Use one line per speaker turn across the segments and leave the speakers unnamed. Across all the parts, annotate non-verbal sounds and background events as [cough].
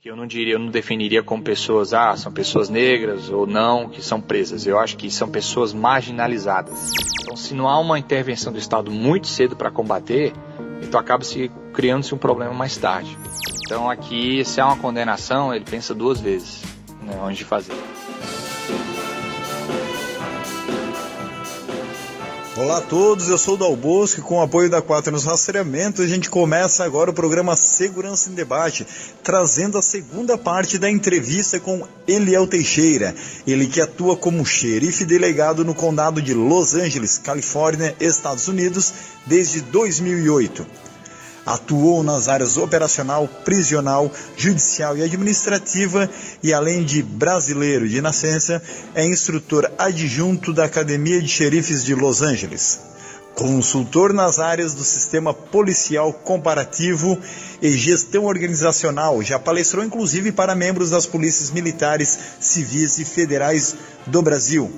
que eu não diria, eu não definiria como pessoas, ah, são pessoas negras ou não que são presas. Eu acho que são pessoas marginalizadas. Então, se não há uma intervenção do Estado muito cedo para combater, então acaba se criando-se um problema mais tarde. Então, aqui, se há uma condenação, ele pensa duas vezes, né, onde fazer.
Olá a todos, eu sou o Dal Bosco e com o apoio da Quatro nos Rastreamento a gente começa agora o programa Segurança em Debate, trazendo a segunda parte da entrevista com Eliel Teixeira, ele que atua como xerife delegado no condado de Los Angeles, Califórnia, Estados Unidos, desde 2008. Atuou nas áreas operacional, prisional, judicial e administrativa e, além de brasileiro de nascença, é instrutor adjunto da Academia de Xerifes de Los Angeles. Consultor nas áreas do sistema policial comparativo e gestão organizacional, já palestrou inclusive para membros das polícias militares, civis e federais do Brasil.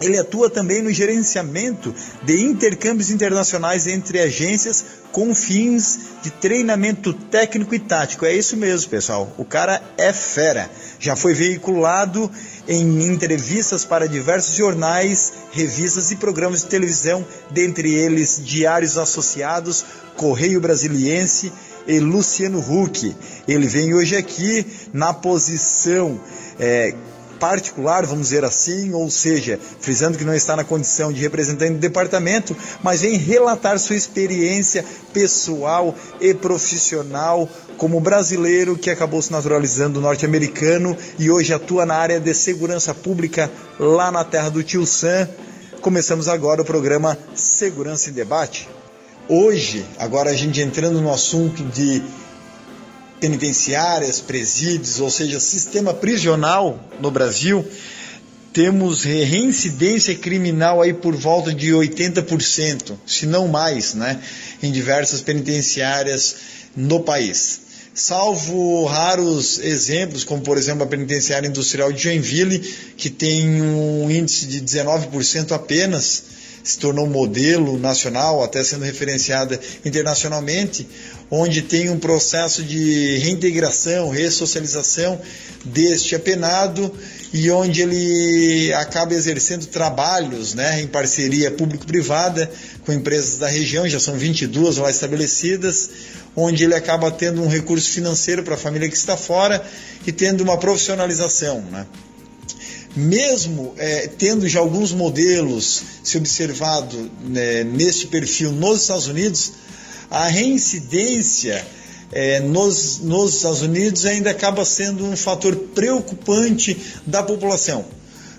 Ele atua também no gerenciamento de intercâmbios internacionais entre agências com fins de treinamento técnico e tático. É isso mesmo, pessoal. O cara é fera. Já foi veiculado em entrevistas para diversos jornais, revistas e programas de televisão, dentre eles Diários Associados, Correio Brasiliense e Luciano Huck. Ele vem hoje aqui na posição. É, particular, vamos dizer assim, ou seja, frisando que não está na condição de representante do departamento, mas vem relatar sua experiência pessoal e profissional como brasileiro que acabou se naturalizando norte-americano e hoje atua na área de segurança pública lá na terra do tio Sam. Começamos agora o programa Segurança em Debate. Hoje, agora a gente entrando no assunto de penitenciárias, presídios, ou seja, sistema prisional no Brasil, temos reincidência criminal aí por volta de 80%, se não mais, né, em diversas penitenciárias no país. Salvo raros exemplos, como por exemplo a penitenciária industrial de Joinville, que tem um índice de 19% apenas, se tornou modelo nacional, até sendo referenciada internacionalmente, onde tem um processo de reintegração, ressocialização deste apenado e onde ele acaba exercendo trabalhos né, em parceria público-privada com empresas da região, já são 22 lá estabelecidas, onde ele acaba tendo um recurso financeiro para a família que está fora e tendo uma profissionalização. Né? mesmo é, tendo já alguns modelos se observado né, neste perfil nos Estados Unidos, a reincidência é, nos, nos Estados Unidos ainda acaba sendo um fator preocupante da população.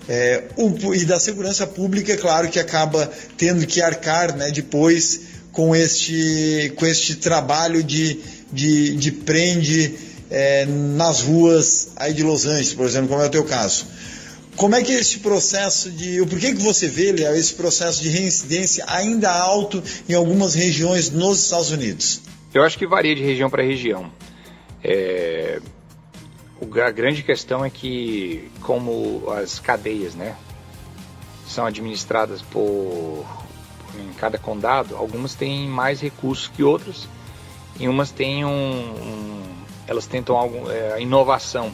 É, o, e da segurança pública, é claro que acaba tendo que arcar né, depois com este, com este trabalho de, de, de prende é, nas ruas aí de Los Angeles, por exemplo, como é o teu caso. Como é que esse processo de. Por que, que você vê, Léo, esse processo de reincidência ainda alto em algumas regiões nos Estados Unidos?
Eu acho que varia de região para região. É... A grande questão é que, como as cadeias, né, são administradas por em cada condado, algumas têm mais recursos que outras, e umas têm um, um elas tentam algum, é, inovação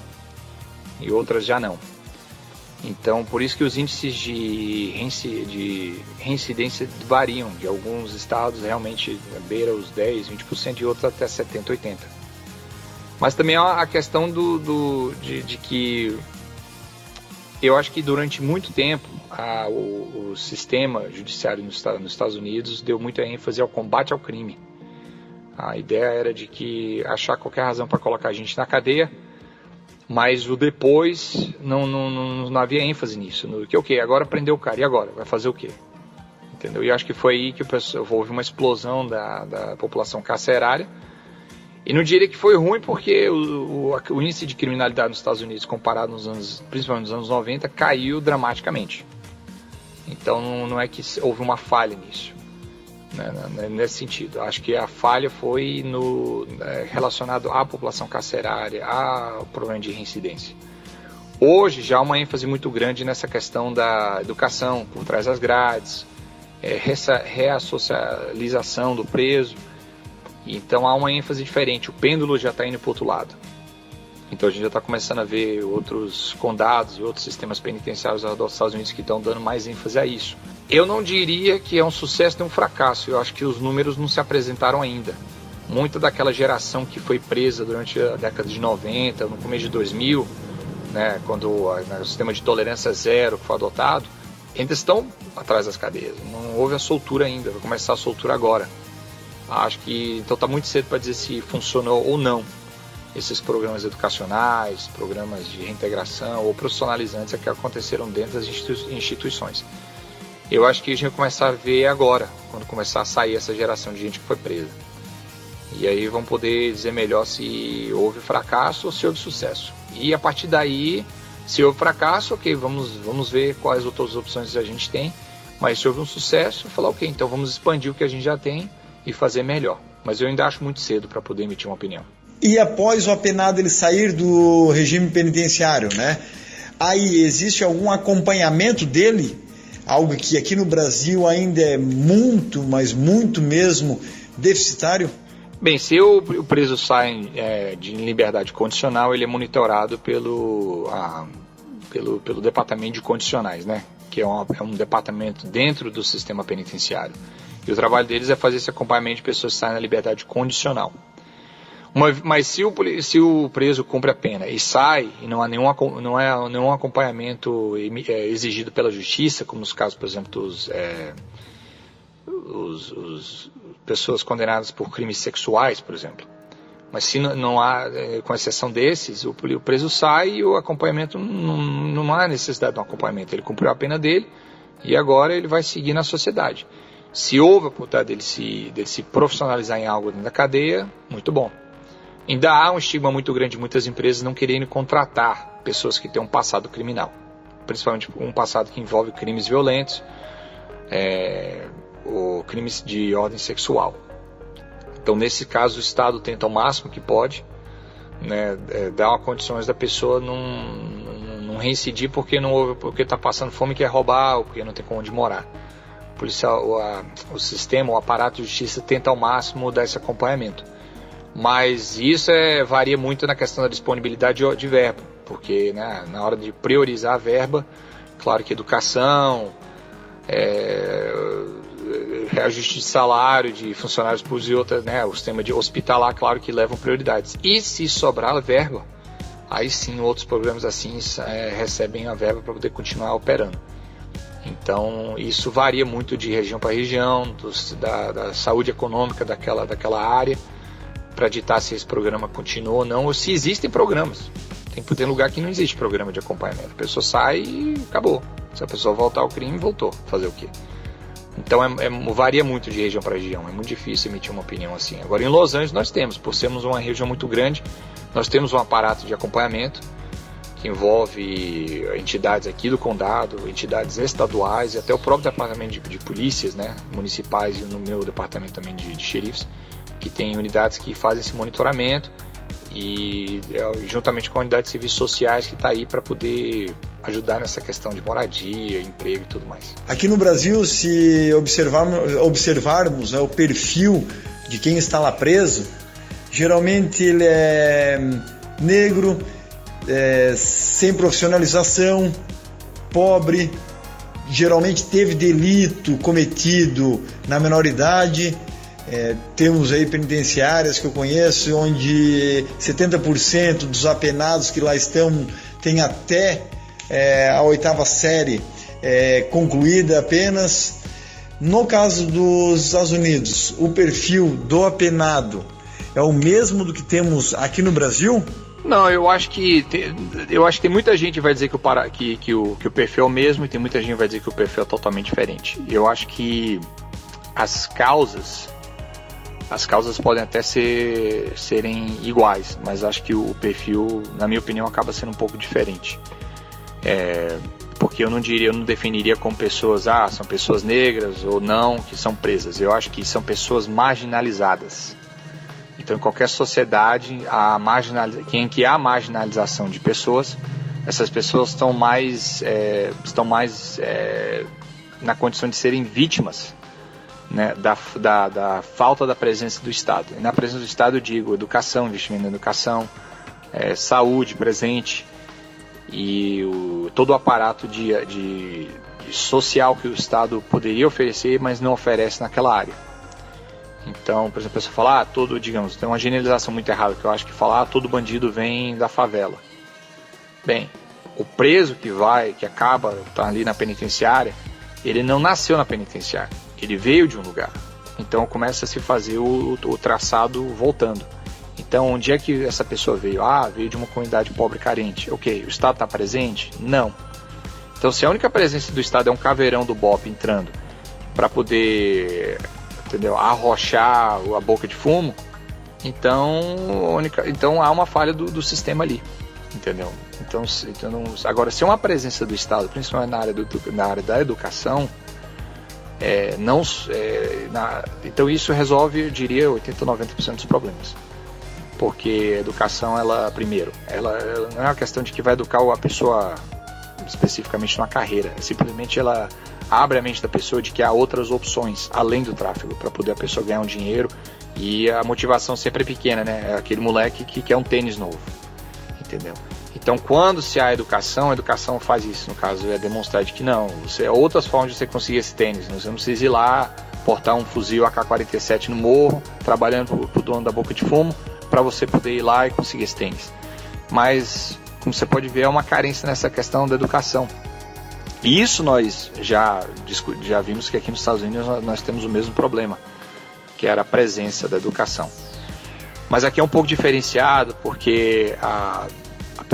e outras já não. Então, por isso que os índices de, de reincidência variam. De alguns estados realmente beira os 10, 20%, e outros até 70, 80%. Mas também há a questão do, do de, de, que eu acho que durante muito tempo a, o, o, sistema judiciário nos, nos Estados Unidos deu muita ênfase ao combate ao crime. A ideia era de que achar qualquer razão para colocar a gente na cadeia mas o depois não, não, não, não havia ênfase nisso. No que o okay, que agora prendeu o cara e agora vai fazer o quê? Entendeu? E acho que foi aí que houve uma explosão da, da população carcerária. E não diria que foi ruim porque o, o, o, índice de criminalidade nos Estados Unidos comparado nos anos, principalmente nos anos 90, caiu dramaticamente. Então não é que houve uma falha nisso né, né, nesse sentido. Acho que a falha foi no é, relacionado à população carcerária, ao problema de reincidência. Hoje já há uma ênfase muito grande nessa questão da educação por trás das grades, é, reassocialização do preso. Então há uma ênfase diferente. O pêndulo já está indo para outro lado. Então a gente já está começando a ver outros condados e outros sistemas penitenciários dos Estados Unidos que estão dando mais ênfase a isso. Eu não diria que é um sucesso nem um fracasso, eu acho que os números não se apresentaram ainda. Muita daquela geração que foi presa durante a década de 90, no começo de 2000, né, quando né, o sistema de tolerância zero foi adotado, ainda estão atrás das cadeias. Não houve a soltura ainda, vai começar a soltura agora. Acho que então está muito cedo para dizer se funcionou ou não esses programas educacionais, programas de reintegração ou profissionalizantes que aconteceram dentro das instituições. Eu acho que a gente vai começar a ver agora, quando começar a sair essa geração de gente que foi presa. E aí vão poder dizer melhor se houve fracasso ou se houve sucesso. E a partir daí, se houve fracasso, ok, vamos, vamos ver quais outras opções a gente tem. Mas se houve um sucesso, falar ok, então vamos expandir o que a gente já tem e fazer melhor. Mas eu ainda acho muito cedo para poder emitir uma opinião.
E após o apenado ele sair do regime penitenciário, né? Aí existe algum acompanhamento dele? Algo que aqui no Brasil ainda é muito, mas muito mesmo deficitário?
Bem, se o, preso sai é, de liberdade condicional, ele é monitorado pelo, a, pelo, pelo departamento de condicionais, né? Que é, é um departamento dentro do sistema penitenciário. E o trabalho deles é fazer esse acompanhamento de pessoas que saem na liberdade condicional. Mas se o, se o preso cumpre a pena e sai e não há nenhum, não é, nenhum acompanhamento é, exigido pela justiça, como nos casos, por exemplo, dos é, os, os, pessoas condenadas por crimes sexuais, por exemplo. Mas se não, não há, é, com exceção desses, o, o, preso sai e o acompanhamento não, não há necessidade de um acompanhamento. Ele cumpriu a pena dele e agora ele vai seguir na sociedade. Se houve a oportunidade dele se, dele se profissionalizar em algo dentro da cadeia, muito bom. Ainda há um estigma muito grande de muitas empresas não querendo contratar pessoas que têm um passado criminal, principalmente um passado que envolve crimes violentos é, ou crimes de ordem sexual. Então, nesse caso, o Estado tenta ao máximo que pode né, é, dar condições da pessoa não, não, não reincidir porque não houve, porque está passando fome quer roubar ou porque não tem como onde morar. O policial, o, a, o sistema, o aparato de justiça tenta ao máximo dar esse acompanhamento. Mas isso é, varia muito na questão da disponibilidade de, de verba, porque né, na hora de priorizar a verba, claro que educação, é, reajuste de salário de funcionários públicos e outras, né, o sistema de hospitalar, claro que levam prioridades. E se sobrar verba, aí sim outros programas assim é, recebem a verba para poder continuar operando. Então isso varia muito de região para região, dos, da, da saúde econômica daquela, daquela área para ditar se esse programa continua ou não, ou se existem programas. Tem, ter lugar que não existe programa de acompanhamento. A pessoa sai e acabou. Se a pessoa voltar ao crime, voltou. Fazer o quê? Então é, é, varia muito de região para região. É muito difícil emitir uma opinião assim. Agora em Los Angeles nós temos, por sermos uma região muito grande, nós temos um aparato de acompanhamento que envolve entidades aqui do condado, entidades estaduais e até o próprio departamento de, de polícias, né, municipais e no meu departamento também de, de xerifes que tem unidades que fazem esse monitoramento e é, juntamente com a unidade de serviços sociais que está aí para poder ajudar nessa questão de moradia, emprego e tudo mais.
Aqui no Brasil, se observarmos, observarmos né, o perfil de quem está lá preso, geralmente ele é negro, é, sem profissionalização, pobre, geralmente teve delito cometido na menoridade é, temos aí penitenciárias que eu conheço onde 70% dos apenados que lá estão têm até é, a oitava série é, concluída apenas. No caso dos Estados Unidos, o perfil do apenado é o mesmo do que temos aqui no Brasil?
Não, eu acho que eu acho que tem muita gente que vai dizer que o, para, que, que, o, que o perfil é o mesmo e tem muita gente que vai dizer que o perfil é totalmente diferente. Eu acho que as causas as causas podem até ser, serem iguais, mas acho que o perfil, na minha opinião, acaba sendo um pouco diferente. É, porque eu não diria, eu não definiria como pessoas, ah, são pessoas negras ou não que são presas. Eu acho que são pessoas marginalizadas. Então, em qualquer sociedade, a marginaliza... que há marginalização de pessoas, essas pessoas estão mais, é, estão mais é, na condição de serem vítimas né, da, da, da, falta da presença do Estado. E na presença do Estado eu digo educação, investimento na educação, é, saúde presente e o, todo o aparato de, de, de social que o Estado poderia oferecer, mas não oferece naquela área. Então, por exemplo, a pessoa fala, ah, todo, digamos, tem uma generalização muito errada que eu acho que falar, ah, todo bandido vem da favela. Bem, o preso que vai, que acaba tá ali na penitenciária, ele não nasceu na penitenciária, ele veio de um lugar. Então começa a se fazer o, o traçado voltando. Então, onde é que essa pessoa veio? Ah, veio de uma comunidade pobre carente. Ok, o Estado está presente? Não. Então, se a única presença do Estado é um caveirão do BOP entrando para poder entendeu? arrochar a boca de fumo, então, única, então há uma falha do, do sistema ali, entendeu? Então, então, agora, se é uma presença do Estado, principalmente na área, do, na área da educação, é, não, é, na, então isso resolve, eu diria, 80 ou 90% dos problemas. Porque a educação, ela, primeiro, ela, ela, não é uma questão de que vai educar a pessoa especificamente numa carreira, é simplesmente ela abre a mente da pessoa de que há outras opções além do tráfego para poder a pessoa ganhar um dinheiro e a motivação sempre é pequena, né? É aquele moleque que quer um tênis novo, entendeu? Então, quando se há educação, a educação faz isso. No caso, é demonstrar de que não, você, outras formas de você conseguir esse tênis. Você não precisa ir lá, portar um fuzil AK-47 no morro, trabalhando para o dono da boca de fumo, para você poder ir lá e conseguir esse tênis. Mas, como você pode ver, é uma carência nessa questão da educação. E isso nós já, já vimos que aqui nos Estados Unidos nós temos o mesmo problema, que era a presença da educação. Mas aqui é um pouco diferenciado porque a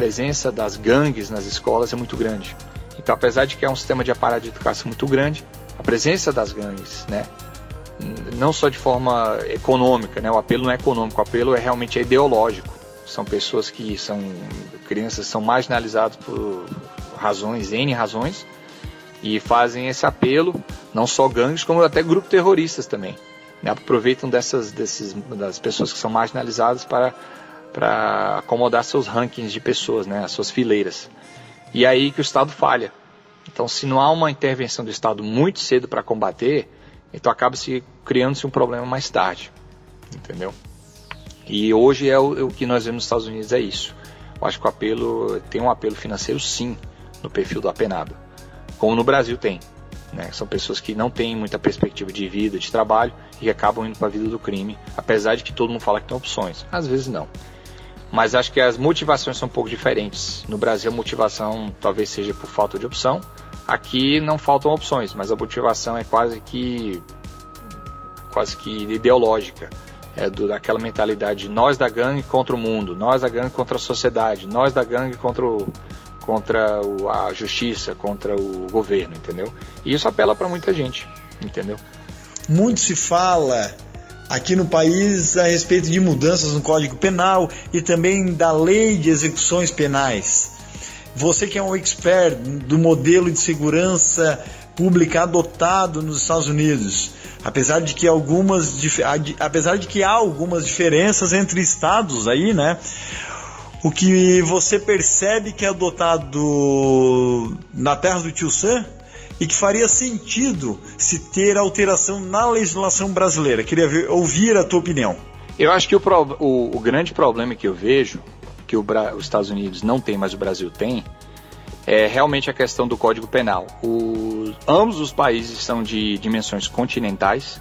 presença das gangues nas escolas é muito grande. Então, apesar de que é um sistema de aparato de educação muito grande, a presença das gangues, né, não só de forma econômica, né, o apelo não é econômico, o apelo é realmente ideológico. São pessoas que são crianças são marginalizadas por razões, N razões, e fazem esse apelo, não só gangues, como até grupos terroristas também. Né? Aproveitam dessas desses, das pessoas que são marginalizadas para, para acomodar seus rankings de pessoas, né? as suas fileiras. E é aí que o Estado falha. Então, se não há uma intervenção do Estado muito cedo para combater, então acaba se criando-se um problema mais tarde, entendeu? E hoje é o, o, que nós vemos nos Estados Unidos é isso. Eu acho que o apelo tem um apelo financeiro sim no perfil do apenado como no Brasil tem. Né? São pessoas que não têm muita perspectiva de vida, de trabalho e acabam indo para a vida do crime, apesar de que todo mundo fala que tem opções. Às vezes não. Mas acho que as motivações são um pouco diferentes. No Brasil a motivação talvez seja por falta de opção. Aqui não faltam opções, mas a motivação é quase que quase que ideológica. É do, daquela mentalidade de nós da gangue contra o mundo, nós da gangue contra a sociedade, nós da gangue contra o, contra o, a justiça, contra o governo, entendeu? E isso apela para muita gente, entendeu?
Muito se fala aqui no país a respeito de mudanças no Código Penal e também da lei de execuções penais. Você que é um expert do modelo de segurança pública adotado nos Estados Unidos, apesar de que algumas apesar de que há algumas diferenças entre estados aí, né? o que você percebe que é adotado na terra do tio Sam e que faria sentido se ter alteração na legislação brasileira. Queria ver, ouvir a tua opinião.
Eu acho que o, o, o grande problema que eu vejo, que o, os Estados Unidos não tem, mas o Brasil tem, é realmente a questão do Código Penal. O, ambos os países são de dimensões continentais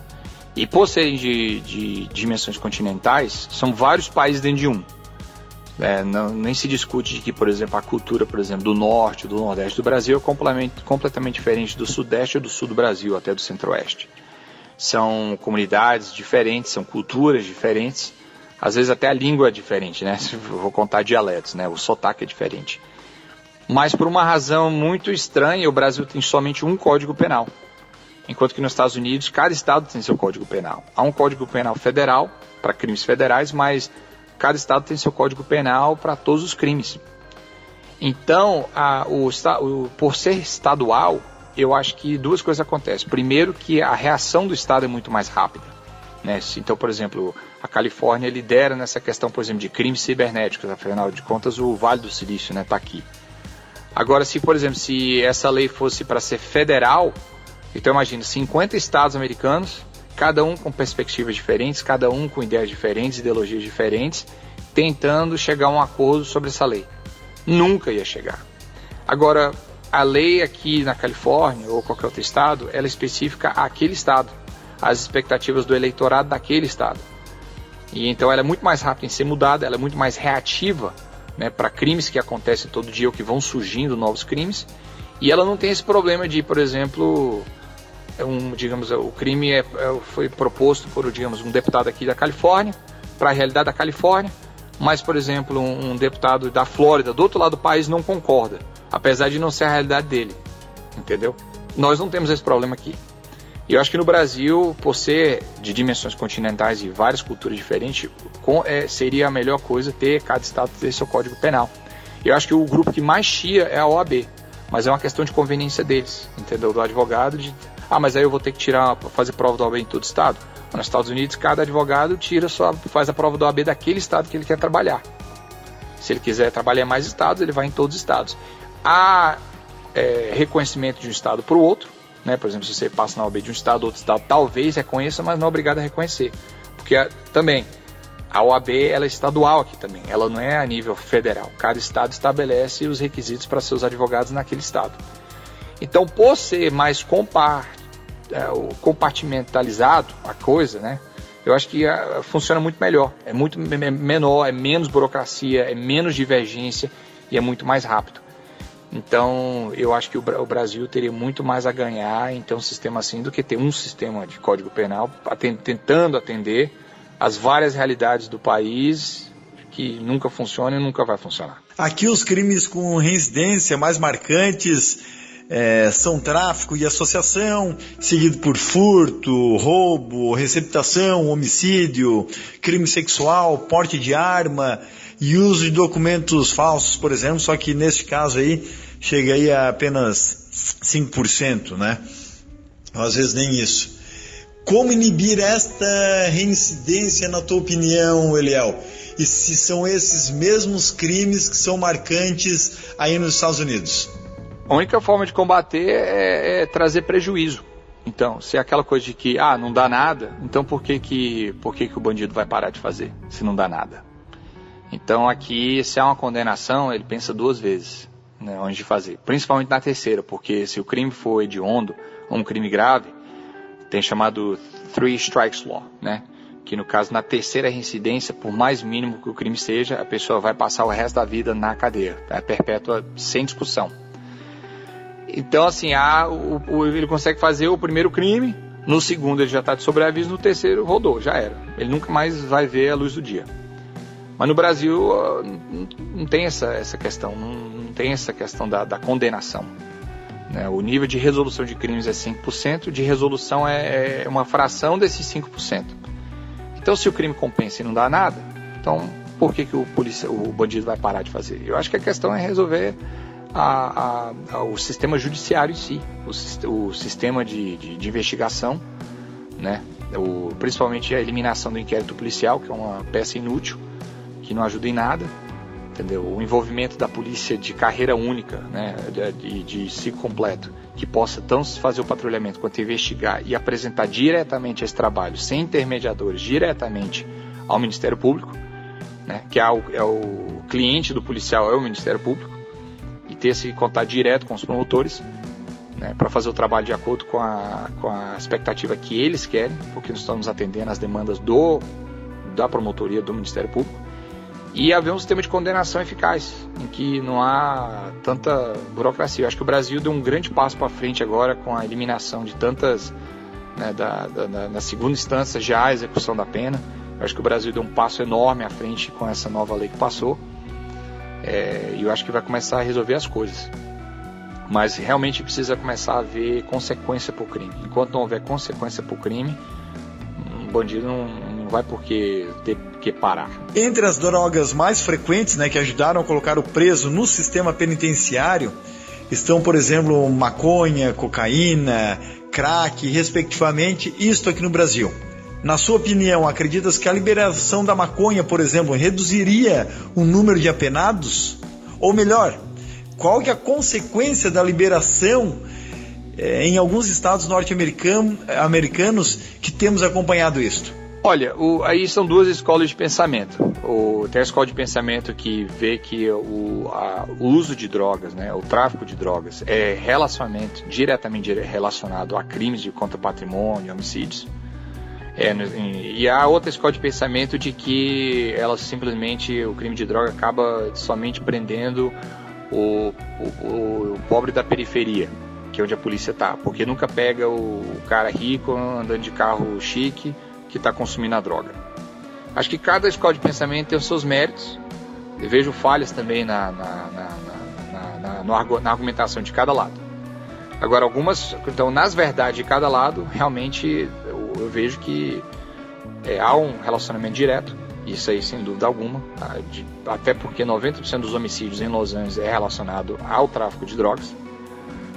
e, por serem de, de dimensões continentais, são vários países dentro de um. É, não, nem se discute de que, por exemplo, a cultura, por exemplo, do norte, do nordeste do Brasil é completamente, completamente diferente do sudeste ou do sul do Brasil, até do centro-oeste. São comunidades diferentes, são culturas diferentes, às vezes até a língua é diferente, né? [laughs] Vou contar dialetos, né? O sotaque é diferente. Mas por uma razão muito estranha, o Brasil tem somente um código penal. Enquanto que nos Estados Unidos, cada estado tem seu código penal. Há um código penal federal para crimes federais, mas cada estado tem seu código penal para todos os crimes. Então, a, o, o, por ser estadual, eu acho que duas coisas acontecem. Primeiro, que a reação do estado é muito mais rápida. Né? Então, por exemplo, a Califórnia lidera nessa questão, por exemplo, de crimes cibernéticos. Afinal de contas, o Vale do Silício está né, tá aqui. Agora, se, por exemplo, se essa lei fosse para ser federal, então imagina 50 estados americanos, cada um com perspectivas diferentes, cada um com ideias diferentes, ideologias diferentes, tentando chegar a um acordo sobre essa lei. Nunca ia chegar. Agora, a lei aqui na Califórnia ou qualquer outro estado, ela é específica àquele estado, às expectativas do eleitorado daquele estado. E então ela é muito mais rápida em ser mudada, ela é muito mais reativa né, para crimes que acontecem todo dia ou que vão surgindo novos crimes. E ela não tem esse problema de, por exemplo, um, digamos, o crime é, é, foi proposto por, digamos, um deputado aqui da Califórnia para a realidade da Califórnia, mas, por exemplo, um, um deputado da Flórida, do outro lado do país, não concorda, apesar de não ser a realidade dele, entendeu? Nós não temos esse problema aqui. E eu acho que no Brasil, por ser de dimensões continentais e várias culturas diferentes, com, é, seria a melhor coisa ter cada estado ter seu código penal. Eu acho que o grupo que mais chia é a OAB, mas é uma questão de conveniência deles, entendeu? Do advogado, de, ah, mas aí eu vou ter que tirar, fazer prova do OAB em todo estado. Nos Estados Unidos, cada advogado tira só, faz a prova do OAB daquele estado que ele quer trabalhar. Se ele quiser trabalhar em mais estados, ele vai em todos os estados. Há é, reconhecimento de um estado para o outro, né? Por exemplo, se você passa na OAB de um estado, outro estado talvez reconheça, mas não é obrigado a reconhecer. Porque também a OAB ela é estadual aqui também, ela não é a nível federal. Cada estado estabelece os requisitos para seus advogados naquele estado. Então, por ser mais compar, é, compartimentalizado a coisa, né? Eu acho que uh, funciona muito melhor. É muito menor, é menos burocracia, é menos divergência e é muito mais rápido. Então, eu acho que o, Brasil teria muito mais a ganhar em ter um sistema assim do que ter um sistema de código penal tentando atender as várias realidades do país que nunca funciona e nunca vai funcionar.
Aqui os crimes com reincidência mais marcantes é, são tráfico e associação, seguido por furto, roubo, receptação, homicídio, crime sexual, porte de arma, e uso de documentos falsos, por exemplo, só que nesse caso aí chega aí a apenas 5%, né? Às vezes nem isso. Como inibir esta reincidência, na tua opinião, Eliel? E se são esses mesmos crimes que são marcantes aí nos Estados Unidos?
A única forma de combater é, é trazer prejuízo. Então, se é aquela coisa de que, ah, não dá nada, então por que que, por que que o bandido vai parar de fazer, se não dá nada? Então aqui, se há uma condenação, ele pensa duas vezes né, antes de fazer. Principalmente na terceira, porque se o crime for hediondo ou um crime grave, tem chamado Three Strikes Law, né? Que no caso, na terceira reincidência, por mais mínimo que o crime seja, a pessoa vai passar o resto da vida na cadeia. É perpétua sem discussão. Então, assim, há, o, o, ele consegue fazer o primeiro crime, no segundo ele já está de sobreaviso, no terceiro rodou, já era. Ele nunca mais vai ver a luz do dia. Mas no Brasil não tem essa, essa questão, não, tem essa questão da, da condenação. Né? O nível de resolução de crimes é 5%, de resolução é, é uma fração desses 5%. Então, se o crime compensa e não dá nada, então por que, que o, polícia, o bandido vai parar de fazer? Eu acho que a questão é resolver a, a, a, o sistema judiciário em si, o, o sistema de, de, de investigação, né? O, principalmente a eliminação do inquérito policial, que é uma peça inútil, que não ajuda em nada, entendeu? O envolvimento da polícia de carreira única, né, de, de ciclo completo, que possa tanto fazer o patrulhamento quanto investigar e apresentar diretamente esse trabalho, sem intermediadores, diretamente ao Ministério Público, né, que é o, é o cliente do policial é o Ministério Público, ter esse contato direto com os promotores, né, para fazer o trabalho de acordo com a, com a expectativa que eles querem, porque nós estamos atendendo às demandas do, da promotoria do Ministério Público e haver um sistema de condenação eficaz, em que não há tanta burocracia. Eu acho que o Brasil deu um grande passo para frente agora com a eliminação de tantas, né, da, da, na segunda instância já a execução da pena. Eu acho que o Brasil deu um passo enorme à frente com essa nova lei que passou. É, eu acho que vai começar a resolver as coisas. Mas realmente precisa começar a haver consequência para o crime. Enquanto não houver consequência para o crime, um bandido não, não vai porque ter que parar.
Entre as drogas mais frequentes, né, que ajudaram a colocar o preso no sistema penitenciário, estão, por exemplo, maconha, cocaína, crack, respectivamente, isto aqui no Brasil. Na sua opinião, acreditas que a liberação da maconha, por exemplo, reduziria o número de apenados? Ou melhor, qual que é a consequência da liberação é, em alguns estados norte-americanos que temos acompanhado isto?
Olha, o, aí são duas escolas de pensamento. O, tem a escola de pensamento que vê que o, a, o uso de drogas, né, o tráfico de drogas, é relacionamento diretamente relacionado a crimes de contra patrimônio, homicídios. É, e há outra escola de pensamento de que ela simplesmente o crime de droga acaba somente prendendo o, o, o pobre da periferia, que é onde a polícia está, porque nunca pega o, cara rico andando de carro chique que está consumindo a droga. Acho que cada escola de pensamento tem os seus méritos. Eu vejo falhas também na, na, na, na, na argumentação de cada lado. Agora, algumas, então, nas verdades de cada lado, realmente eu, vejo que é, há um relacionamento direto, isso aí sem dúvida alguma, tá? de, até porque 90% dos homicídios em Los Angeles é relacionado ao tráfico de drogas.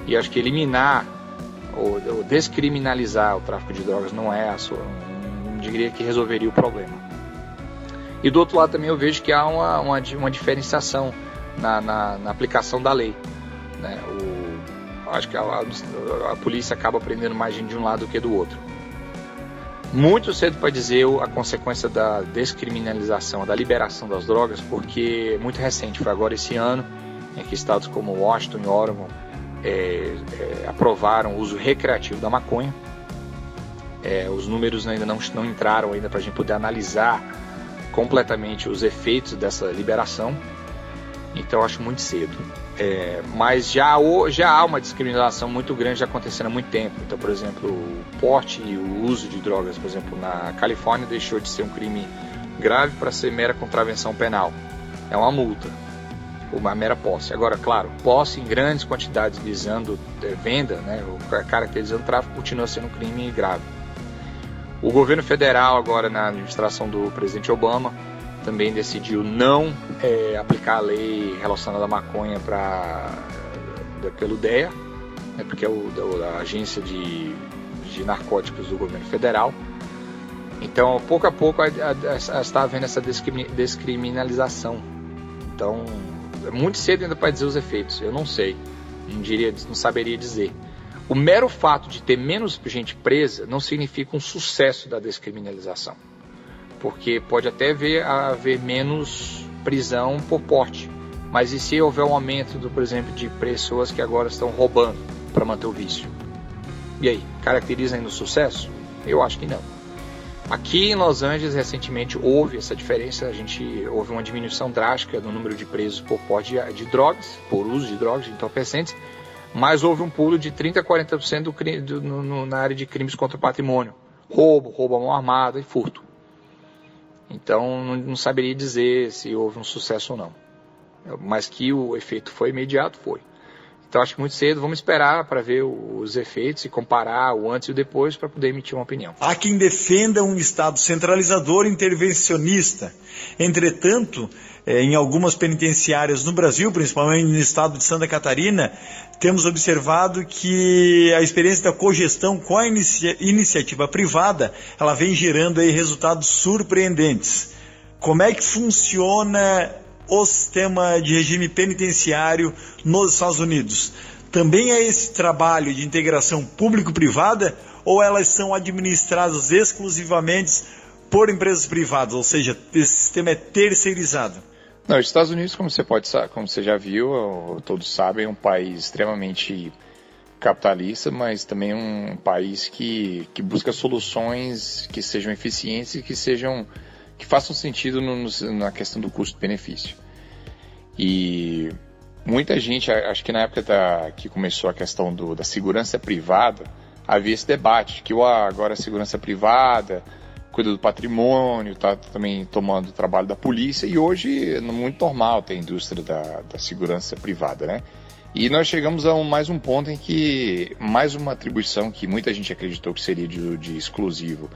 E acho que eliminar ou, ou descriminalizar o tráfico de drogas não é a sua, não diria que resolveria o problema. E do outro lado também eu vejo que há uma, uma, uma diferenciação na, na, na aplicação da lei. Né? O, acho que a, a, a polícia acaba prendendo mais gente de um lado do que do outro. Muito cedo para dizer a consequência da descriminalização, da liberação das drogas, porque é muito recente, foi agora esse ano, em que estados como Washington e Oregon é, é, aprovaram o uso recreativo da maconha. É, os números ainda não, não entraram ainda para a gente poder analisar completamente os efeitos dessa liberação. Então acho muito cedo. É, mas já, já há uma discriminação muito grande acontecendo há muito tempo. Então, por exemplo, o porte e o uso de drogas, por exemplo, na Califórnia deixou de ser um crime grave para ser mera contravenção penal. É uma multa, uma mera posse. Agora, claro, posse em grandes quantidades visando é, venda, né, caracterizando tráfico, continua sendo um crime grave. O governo federal, agora na administração do presidente Obama, também decidiu não é, aplicar a lei relacionada à maconha para pelo DEA, né, porque é o, a agência de, de narcóticos do governo federal. Então, pouco a pouco, está havendo essa descriminalização. Então, é muito cedo ainda para dizer os efeitos. Eu não sei, não, diria, não saberia dizer. O mero fato de ter menos gente presa não significa um sucesso da descriminalização porque pode até haver, haver menos prisão por porte. Mas e se houver um aumento, do, por exemplo, de pessoas que agora estão roubando para manter o vício? E aí, caracteriza ainda o sucesso? Eu acho que não. Aqui em Los Angeles, recentemente, houve essa diferença. A gente houve uma diminuição drástica no número de presos por porte de, de drogas, por uso de drogas, de entorpecentes, mas houve um pulo de 30% a 40% do, do, no, na área de crimes contra o patrimônio. Roubo, roubo à mão armada e furto. Então não, não saberia dizer se houve um sucesso ou não. Mas que o efeito foi imediato, foi. Então acho que muito cedo, vamos esperar para ver os efeitos e comparar o antes e o depois para poder emitir uma opinião.
Há quem defenda um Estado centralizador intervencionista. Entretanto, eh, em algumas penitenciárias no Brasil, principalmente no estado de Santa Catarina, temos observado que a experiência da cogestão com a inicia iniciativa privada, ela vem gerando resultados surpreendentes. Como é que funciona o sistema de regime penitenciário nos Estados Unidos? Também é esse trabalho de integração público-privada ou elas são administradas exclusivamente por empresas privadas, ou seja, esse sistema é terceirizado?
Não, os Estados Unidos, como você pode como você já viu, todos sabem, é um país extremamente capitalista, mas também um país que, que busca soluções que sejam eficientes e que sejam que façam sentido no, na questão do custo-benefício. E muita gente, acho que na época da, que começou a questão do, da segurança privada, havia esse debate que agora a segurança privada cuida do patrimônio, está também tomando o trabalho da polícia e hoje é muito normal ter a indústria da, da segurança privada, né? E nós chegamos a um, mais um ponto em que mais uma atribuição que muita gente acreditou que seria de, de exclusivo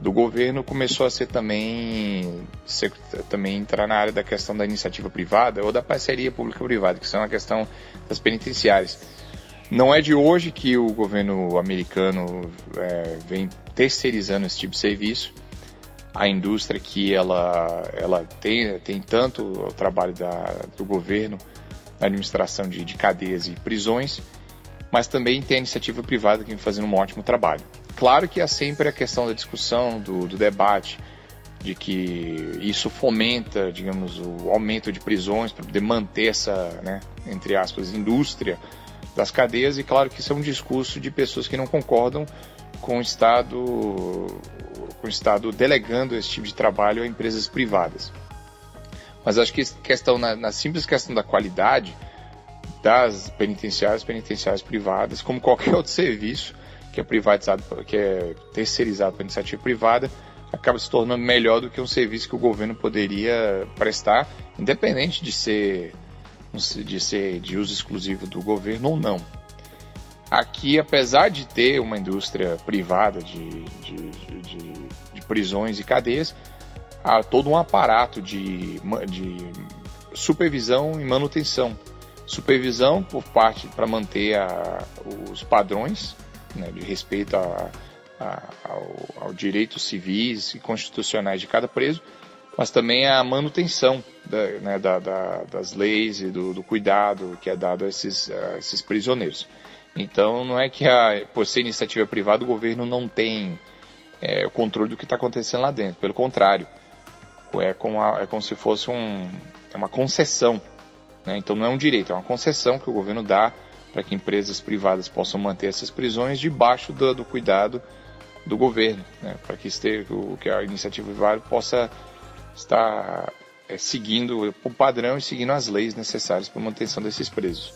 do governo começou a ser também, ser, também entrar na área da questão da iniciativa privada ou da parceria pública-privada, que são a questão das penitenciárias. Não é de hoje que o governo americano é, vem terceirizando esse tipo de serviço. A indústria que ela, ela tem, tem tanto o trabalho da, do governo na administração de, de cadeias e prisões, mas também tem a iniciativa privada que vem fazendo um ótimo trabalho. Claro que há sempre a questão da discussão, do, do debate, de que isso fomenta, digamos, o aumento de prisões para poder manter essa, né, entre aspas, indústria das cadeias, e claro que isso é um discurso de pessoas que não concordam com o Estado, com o Estado delegando esse tipo de trabalho a empresas privadas. Mas acho que questão, na, na simples questão da qualidade das penitenciárias, penitenciárias privadas, como qualquer [laughs] outro serviço que é privatizado, que é terceirizado para iniciativa privada, acaba se tornando melhor do que um serviço que o governo poderia prestar, independente de ser de ser de uso exclusivo do governo ou não. Aqui, apesar de ter uma indústria privada de, de, de, de prisões e cadeias, há todo um aparato de, de supervisão e manutenção. Supervisão por parte para manter a, os padrões né, de respeito a, a, ao, ao direitos civis e constitucionais de cada preso, mas também a manutenção da, né, da, da, das leis e do, do, cuidado que é dado a esses, a esses prisioneiros. Então, não é que, a, por ser iniciativa privada, o governo não tem é, o controle do que está acontecendo lá dentro. Pelo contrário, é como, a, é como se fosse um, é uma concessão. Né? Então, não é um direito, é uma concessão que o governo dá para que empresas privadas possam manter essas prisões debaixo do, do cuidado do governo, né? para que, esteja, que a iniciativa privada possa está é, seguindo o padrão e seguindo as leis necessárias para a manutenção desses presos.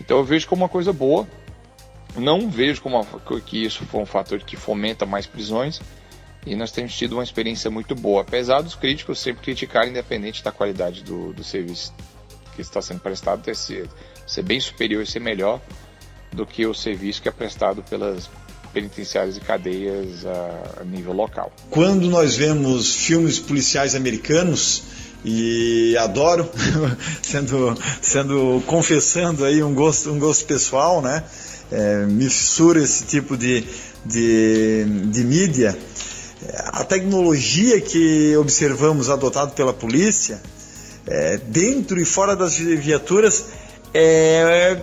Então eu vejo como uma coisa boa, não vejo como uma, que isso foi um fator que fomenta mais prisões e nós temos tido uma experiência muito boa, apesar dos críticos sempre criticarem independente da qualidade do, do serviço que está sendo prestado ter ser, bem superior e ser melhor do que o serviço que é prestado pelas penitenciárias e cadeias a, a nível local.
Quando nós vemos filmes policiais americanos, e adoro, [laughs] sendo, sendo confessando aí um gosto, um gosto pessoal, né? É, me fissura esse tipo de, de, de mídia. A tecnologia que observamos adotado pela polícia, é, dentro e fora das viaturas, é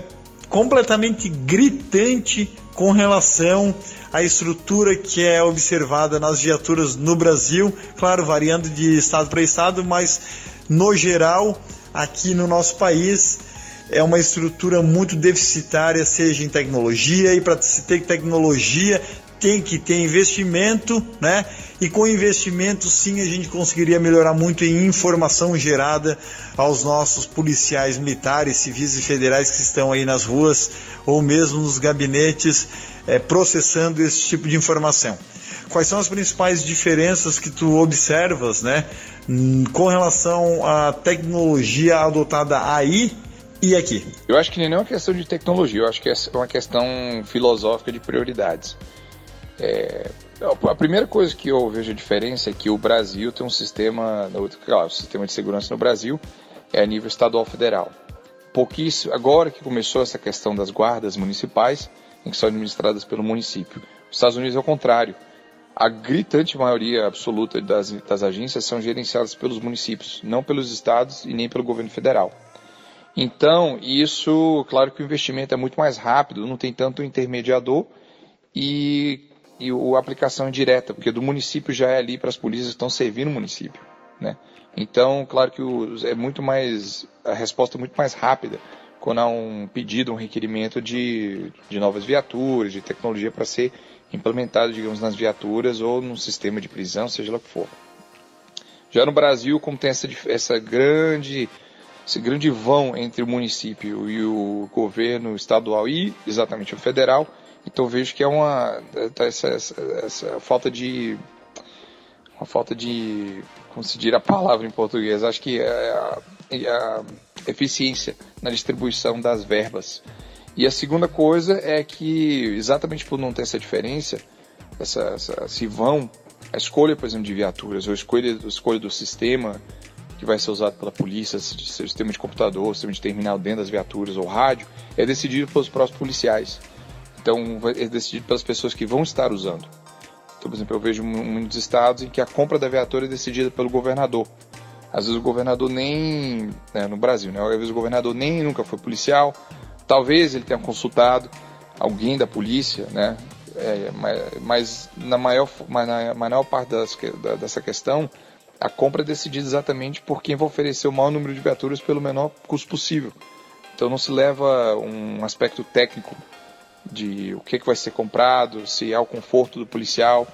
completamente gritante com relação à estrutura que é observada nas viaturas no Brasil, claro, variando de estado para estado, mas no geral, aqui no nosso país, é uma estrutura muito deficitária, seja em tecnologia, e para se ter tecnologia tem que ter investimento, né? E com investimento, sim, a gente conseguiria melhorar muito em informação gerada aos nossos policiais militares, civis e federais que estão aí nas ruas ou mesmo nos gabinetes é, processando esse tipo de informação. Quais são as principais diferenças que tu observas, né, com relação à tecnologia adotada aí e aqui?
Eu acho que nem é uma questão de tecnologia, eu acho que é uma questão filosófica de prioridades. É, a primeira coisa que eu vejo a diferença é que o Brasil tem um sistema, claro, o sistema de segurança no Brasil é a nível estadual federal. Pouquíssimo, agora que começou essa questão das guardas municipais, em que são administradas pelo município. Os Estados Unidos é o contrário. A gritante maioria absoluta das, das agências são gerenciadas pelos municípios, não pelos estados e nem pelo governo federal. Então, isso, claro que o investimento é muito mais rápido, não tem tanto intermediador e e a aplicação direta, porque do município já é ali para as polícias que estão servindo o município. Né? Então, claro que o, é muito mais, a resposta é muito mais rápida quando há um pedido, um requerimento de, de novas viaturas, de tecnologia para ser implementado, digamos, nas viaturas ou num sistema de prisão, seja lá o que for. Já no Brasil, como tem essa, essa grande, esse grande vão entre o município e o governo estadual e exatamente o federal, então vejo que é uma tá essa, essa, essa, falta de uma falta de como se diz a palavra em português. Acho que é a, é a eficiência na distribuição das verbas. E a segunda coisa é que exatamente por não ter essa diferença, essa, essa se vão a escolha, por exemplo, de viaturas ou a escolha, a escolha do sistema que vai ser usado pela polícia, sistema de computador, sistema de terminal dentro das viaturas ou rádio, é decidido pelos próprios policiais. Então, é decidido pelas pessoas que vão estar usando. Então, por exemplo, eu vejo muitos estados em que a compra da viatura é decidida pelo governador. Às vezes o governador nem, né, no Brasil, né, às vezes o governador nem nunca foi policial, talvez ele tenha consultado,
alguém da polícia, né? É, mas, mas, na maior, na maior parte das, da, dessa questão, a compra é decidida exatamente por quem vai oferecer o maior número de viaturas pelo menor custo possível. Então não se leva um aspecto técnico de o que, que vai ser comprado, se é o conforto do policial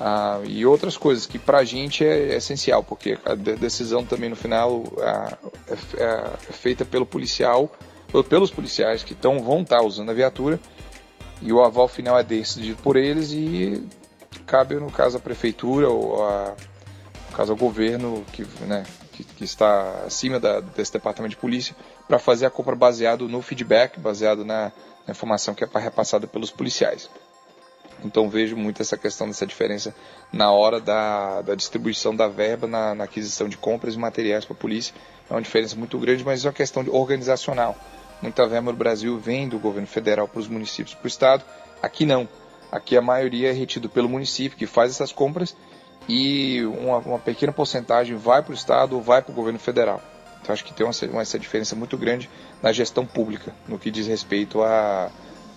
ah, e outras coisas que para a gente é, é, essencial, porque a decisão também no final ah, é, é, é, feita pelo policial, pelos policiais que tão, vão estar tá usando a viatura e o aval final é decidido por eles e cabe no caso a prefeitura ou a, no caso ao governo que, né, que, que está acima da, desse departamento de polícia para fazer a compra baseado no feedback, baseado na, na informação que é repassada pelos policiais. Então vejo muito essa questão dessa diferença na hora da, da distribuição da verba na, na aquisição de compras e materiais para a polícia. É uma diferença muito grande, mas é uma questão organizacional. Muita verba no Brasil vem do governo federal para os municípios, para o estado. Aqui não. Aqui a maioria é retido pelo município que faz essas compras e uma, uma pequena porcentagem vai para o estado ou vai para o governo federal. Então acho que tem uma, essa diferença muito grande na gestão pública no que diz respeito a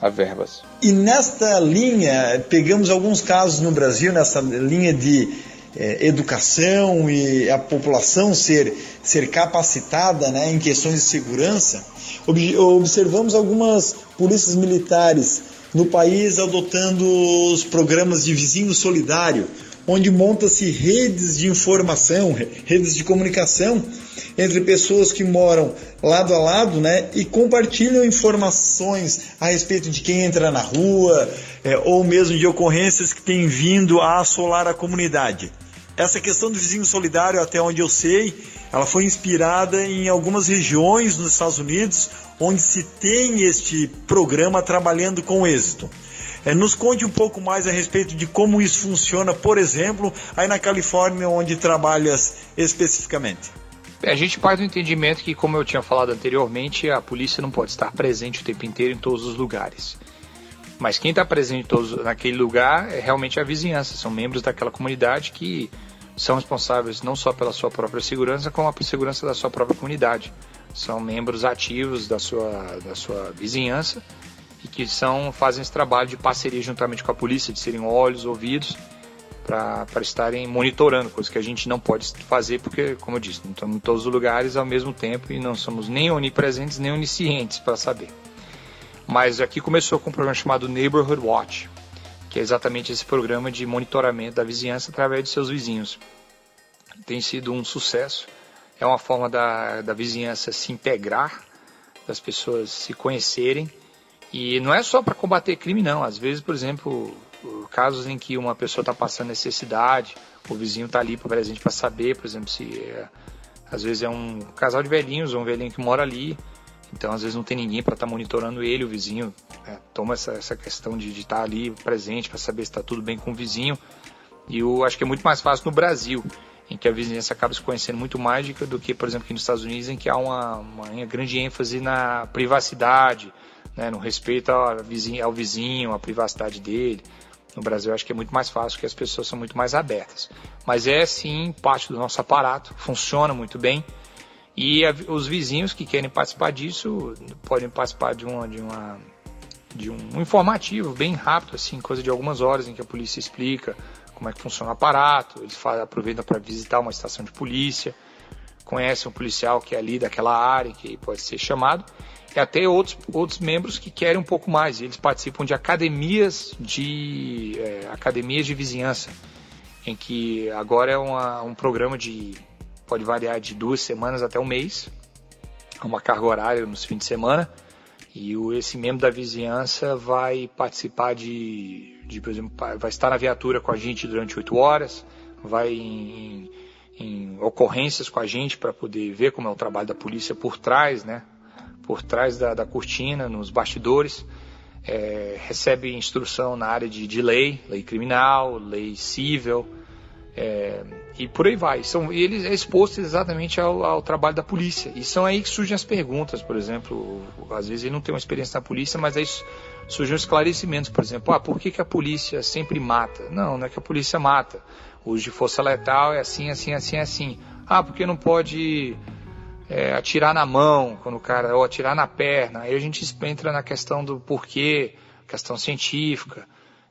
a verbas.
E nesta linha, pegamos alguns casos no Brasil, nessa linha de é, educação e a população ser, ser capacitada né, em questões de segurança, ob observamos algumas polícias militares no país adotando os programas de vizinho solidário, onde monta-se redes de informação, redes de comunicação entre pessoas que moram lado a lado, né, e compartilham informações a respeito de quem entra na rua, é, ou mesmo de ocorrências que têm vindo a assolar a comunidade. Essa questão do vizinho solidário, até onde eu sei, ela foi inspirada em algumas regiões nos Estados Unidos onde se tem este programa trabalhando com êxito. É, nos conte um pouco mais a respeito de como isso funciona, por exemplo, aí na Califórnia, onde trabalhas especificamente.
A gente parte do entendimento que, como eu tinha falado anteriormente, a polícia não pode estar presente o tempo inteiro em todos os lugares. Mas quem está presente todos, naquele lugar é realmente a vizinhança, são membros daquela comunidade que são responsáveis não só pela sua própria segurança, como a segurança da sua própria comunidade. São membros ativos da sua, da sua vizinhança e que são, fazem esse trabalho de parceria juntamente com a polícia, de serem olhos, ouvidos para estarem monitorando, coisa que a gente não pode fazer porque, como eu disse, não estamos em todos os lugares ao mesmo tempo e não somos nem onipresentes nem oniscientes para saber. Mas aqui começou com um programa chamado Neighborhood Watch, que é exatamente esse programa de monitoramento da vizinhança através de seus vizinhos. Tem sido um sucesso, é uma forma da, da vizinhança se integrar, das pessoas se conhecerem, e não é só para combater crime, não. Às vezes, por exemplo, casos em que uma pessoa está passando necessidade, o vizinho está ali presente para saber, por exemplo, se é, às vezes é um casal de velhinhos ou um velhinho que mora ali, então às vezes não tem ninguém para estar tá monitorando ele, o vizinho é, toma essa, essa questão de estar tá ali presente para saber se está tudo bem com o vizinho. E eu acho que é muito mais fácil no Brasil, em que a vizinhança acaba se conhecendo muito mais do que, por exemplo, aqui nos Estados Unidos, em que há uma, uma grande ênfase na privacidade, né, respeito ao vizinho, ao vizinho, à privacidade dele. No Brasil, acho que é muito mais fácil, porque as pessoas são muito mais abertas. Mas é sim parte do nosso aparato, funciona muito bem. E a, os vizinhos que querem participar disso podem participar de uma, de uma de um, informativo bem rápido, assim, coisa de algumas horas em que a polícia explica como é que funciona o aparato. Eles fazem, aproveitam para visitar uma estação de polícia, conhecem um policial que é ali daquela área que pode ser chamado até outros, outros membros que querem um pouco mais. Eles participam de academias de é, academias de vizinhança, em que agora é uma, um programa de pode variar de duas semanas até um mês, uma carga horária nos fins de semana. E esse membro da vizinhança vai participar de, de, por exemplo, vai estar na viatura com a gente durante oito horas, vai em, em ocorrências com a gente para poder ver como é o trabalho da polícia por trás, né? Por trás da, da cortina, nos bastidores, é, recebe instrução na área de, de, lei, lei criminal, lei civil, é, e por aí vai. São, e ele é exposto exatamente ao, ao, trabalho da polícia. E são aí que surgem as perguntas, por exemplo, às vezes ele não tem uma experiência na polícia, mas aí surgem esclarecimentos, por exemplo, ah, por que, que a polícia sempre mata? Não, não é que a polícia mata. O uso de força letal é assim, assim, assim, assim. Ah, porque não pode é, atirar na mão, quando o cara, ou atirar na perna. Aí a gente entra na questão do porquê questão científica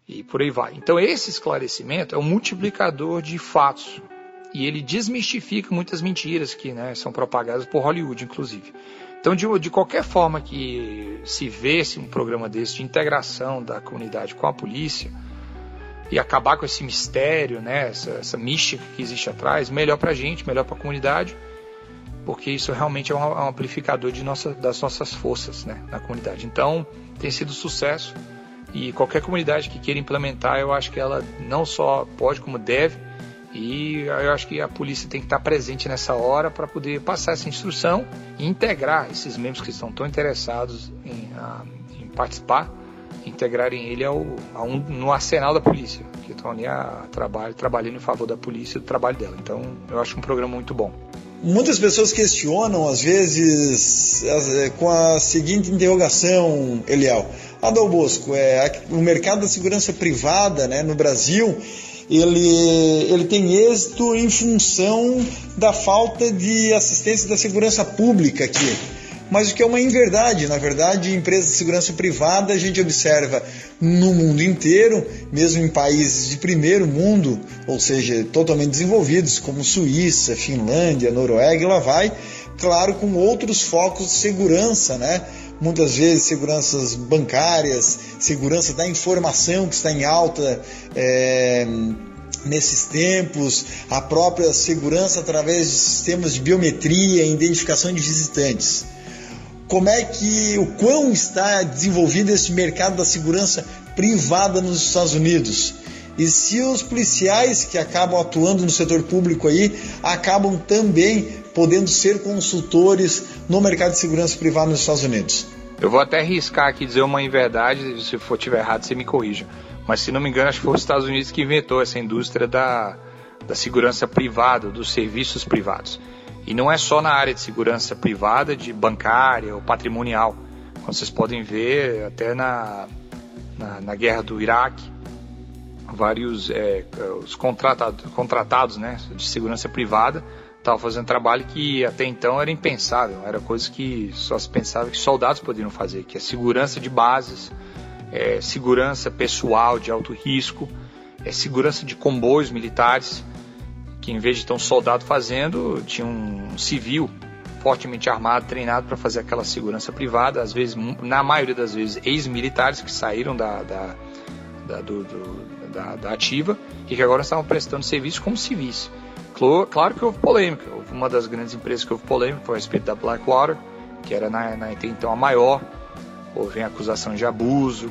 e por aí vai. Então esse esclarecimento é um multiplicador de fatos e ele desmistifica muitas mentiras que né, são propagadas por Hollywood, inclusive. Então, de, de qualquer forma que se vesse um programa desse de integração da comunidade com a polícia e acabar com esse mistério, né, essa, essa mística que existe atrás, melhor para a gente, melhor para a comunidade, porque isso realmente é um, é um amplificador de nossa, das nossas forças né, na comunidade. Então, tem sido sucesso e qualquer comunidade que queira implementar, eu acho que ela não só pode, como deve e eu acho que a polícia tem que estar presente nessa hora para poder passar essa instrução e integrar esses membros que estão tão interessados em, a, em participar, integrarem ele ao, a um, no arsenal da polícia, que estão ali a trabalho, trabalhando em favor da polícia e do trabalho dela. Então, eu acho um programa muito bom.
Muitas pessoas questionam, às vezes, é, com a seguinte interrogação, Eliel. Adal Bosco, é, o mercado da segurança privada né, no Brasil ele, ele tem êxito em função da falta de assistência da segurança pública aqui. Mas o que é uma inverdade, na verdade, empresas de segurança privada a gente observa no mundo inteiro, mesmo em países de primeiro mundo, ou seja, totalmente desenvolvidos, como Suíça, Finlândia, Noruega e lá vai, claro, com outros focos de segurança, né? muitas vezes seguranças bancárias, segurança da informação que está em alta é, nesses tempos, a própria segurança através de sistemas de biometria e identificação de visitantes. Como é que, o quão está desenvolvido esse mercado da segurança privada nos Estados Unidos? E se os policiais que acabam atuando no setor público aí acabam também podendo ser consultores no mercado de segurança privada nos Estados Unidos?
Eu vou até arriscar aqui dizer uma inverdade, se for tiver errado, você me corrija. Mas se não me engano, acho que foi os Estados Unidos que inventou essa indústria da, da segurança privada, dos serviços privados. E não é só na área de segurança privada, de bancária ou patrimonial. Como vocês podem ver, até na, na, na guerra do Iraque, vários é, os contratados, contratados né, de segurança privada estavam fazendo trabalho que até então era impensável, era coisa que só se pensava que soldados poderiam fazer, que é segurança de bases, é, segurança pessoal de alto risco, é, segurança de comboios militares, que em vez de ter um soldado fazendo, tinha um civil fortemente armado, treinado para fazer aquela segurança privada, às vezes, na maioria das vezes, ex-militares que saíram da, da, da, do, do, da, da ativa e que agora estavam prestando serviço como civis. Claro que houve polêmica. Uma das grandes empresas que houve polêmica foi a respeito da Blackwater, que era na, na então a maior. Houve acusação de abuso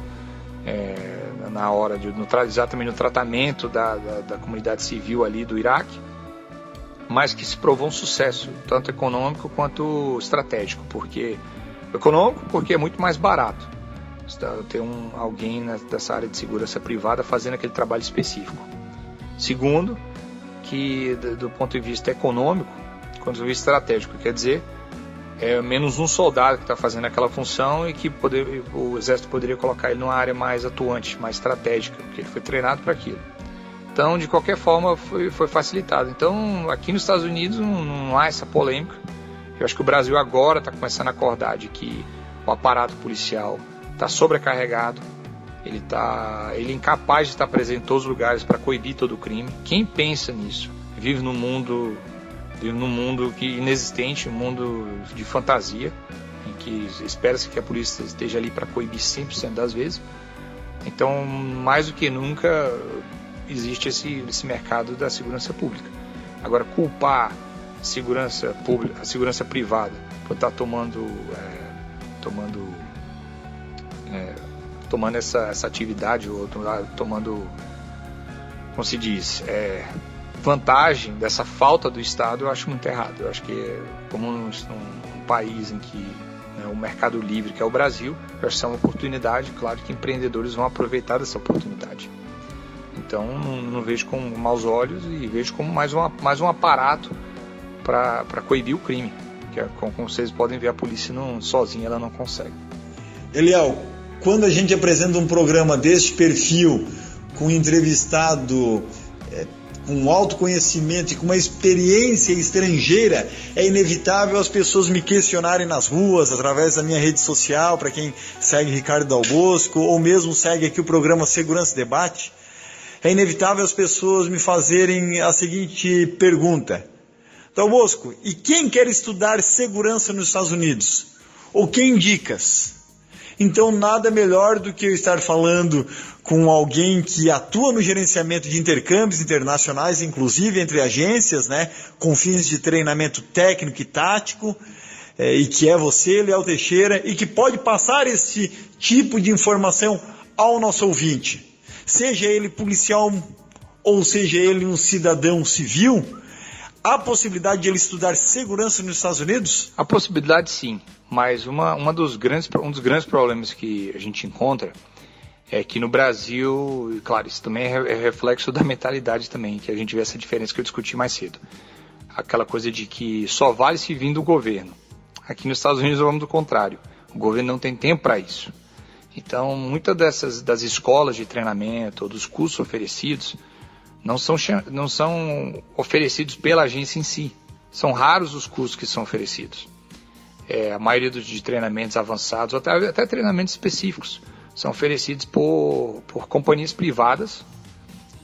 é, na hora de no, exatamente no tratamento da, da, da comunidade civil ali do Iraque, mas que se provou um sucesso tanto econômico quanto estratégico, porque econômico porque é muito mais barato ter um, alguém dessa área de segurança privada fazendo aquele trabalho específico. Segundo, que do ponto de vista econômico, do ponto de vista estratégico, quer dizer, é menos um soldado que está fazendo aquela função e que poder, o exército poderia colocar ele numa área mais atuante, mais estratégica, porque ele foi treinado para aquilo. Então, de qualquer forma, foi, foi facilitado. Então, aqui nos Estados Unidos não, não há essa polêmica. Eu acho que o Brasil agora está começando a acordar de que o aparato policial está sobrecarregado, ele tá, ele é incapaz de estar presente em todos os lugares para coibir todo o crime. Quem pensa nisso vive num mundo, num mundo que inexistente, um mundo de fantasia, em que espera-se que a polícia esteja ali para coibir 100% das vezes. Então, mais do que nunca existe esse, esse mercado da segurança pública. Agora, culpar segurança pública, a segurança privada por estar tomando, é, tomando é, tomando essa, essa atividade ou tomando, como se diz, é, vantagem dessa falta do Estado, eu acho muito errado. Eu acho que, como um, um país em que né, o mercado livre, que é o Brasil, eu acho que é uma oportunidade, claro que empreendedores vão aproveitar dessa oportunidade. Então, não, não vejo com maus olhos e vejo como mais, uma, mais um aparato para coibir o crime. Que é, como vocês podem ver, a polícia não, sozinha ela não consegue.
Eliel, quando a gente apresenta um programa deste perfil, com entrevistado com autoconhecimento e com uma experiência estrangeira, é inevitável as pessoas me questionarem nas ruas, através da minha rede social, para quem segue Ricardo Dal Bosco, ou mesmo segue aqui o programa Segurança Debate, é inevitável as pessoas me fazerem a seguinte pergunta. Dal Bosco, e quem quer estudar segurança nos Estados Unidos? Ou quem indicas? Então, nada melhor do que eu estar falando com alguém que atua no gerenciamento de intercâmbios internacionais, inclusive entre agências, né, com fins de treinamento técnico e tático, é, e que é você, Léo Teixeira, e que pode passar esse tipo de informação ao nosso ouvinte. Seja ele policial ou seja ele um cidadão civil, há possibilidade de ele estudar segurança nos Estados Unidos?
A possibilidade sim. Mas uma, uma dos grandes, um dos grandes problemas que a gente encontra é que no Brasil, e claro, isso também é, é reflexo da mentalidade também, que a gente vê essa diferença que eu discuti mais cedo. Aquela coisa de que só vale se vir do governo. Aqui nos Estados Unidos vamos do contrário. O governo não tem tempo para isso. Então, muitas dessas das escolas de treinamento ou dos cursos oferecidos não são, não são oferecidos pela agência em si. São raros os cursos que são oferecidos é, a maioria dos, de treinamentos avançados, até, até treinamentos específicos, são oferecidos por, por companhias privadas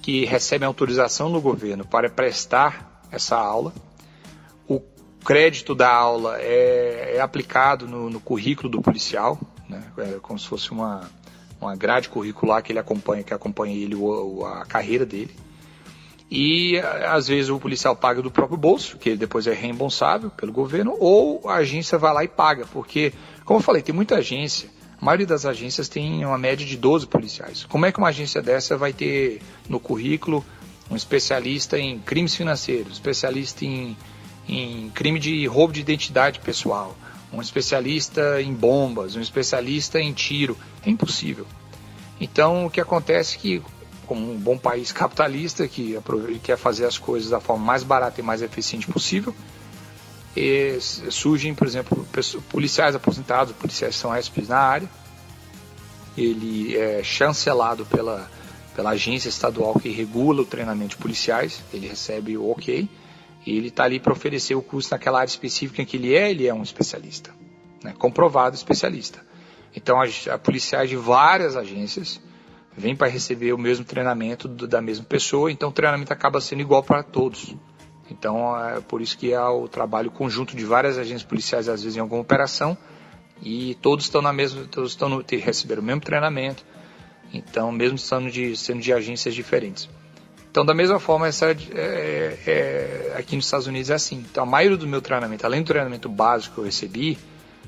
que recebem autorização do governo para prestar essa aula. O crédito da aula é, é aplicado no, no, currículo do policial, né? é como se fosse uma, uma grade curricular que ele acompanha, que acompanha ele a carreira dele. E às vezes o policial paga do próprio bolso, que depois é reembolsável pelo governo, ou a agência vai lá e paga, porque, como eu falei, tem muita agência. A maioria das agências tem uma média de 12 policiais. Como é que uma agência dessa vai ter no currículo um especialista em crimes financeiros, especialista em, em crime de roubo de identidade pessoal, um especialista em bombas, um especialista em tiro? É impossível. Então, o que acontece é que como um bom país capitalista que quer fazer as coisas da forma mais barata e mais eficiente possível. E surgem, por exemplo, policiais aposentados, policiais são ESPs na área. Ele é chancelado pela, pela agência estadual que regula o treinamento de policiais, ele recebe o ok, e ele está ali para oferecer o curso naquela área específica em que ele é, ele é um especialista, né? comprovado especialista. Então, a, a policiais de várias agências vem para receber o mesmo treinamento do, da mesma pessoa, então o treinamento acaba sendo igual para todos. Então é por isso que há o trabalho conjunto de várias agências policiais, às vezes em alguma operação, e todos estão na mesma, todos estão no, receberam o mesmo treinamento, então mesmo sendo de, sendo de agências diferentes. Então da mesma forma essa é, é, aqui nos Estados Unidos é assim. Então a maioria do meu treinamento, além do treinamento básico que eu recebi,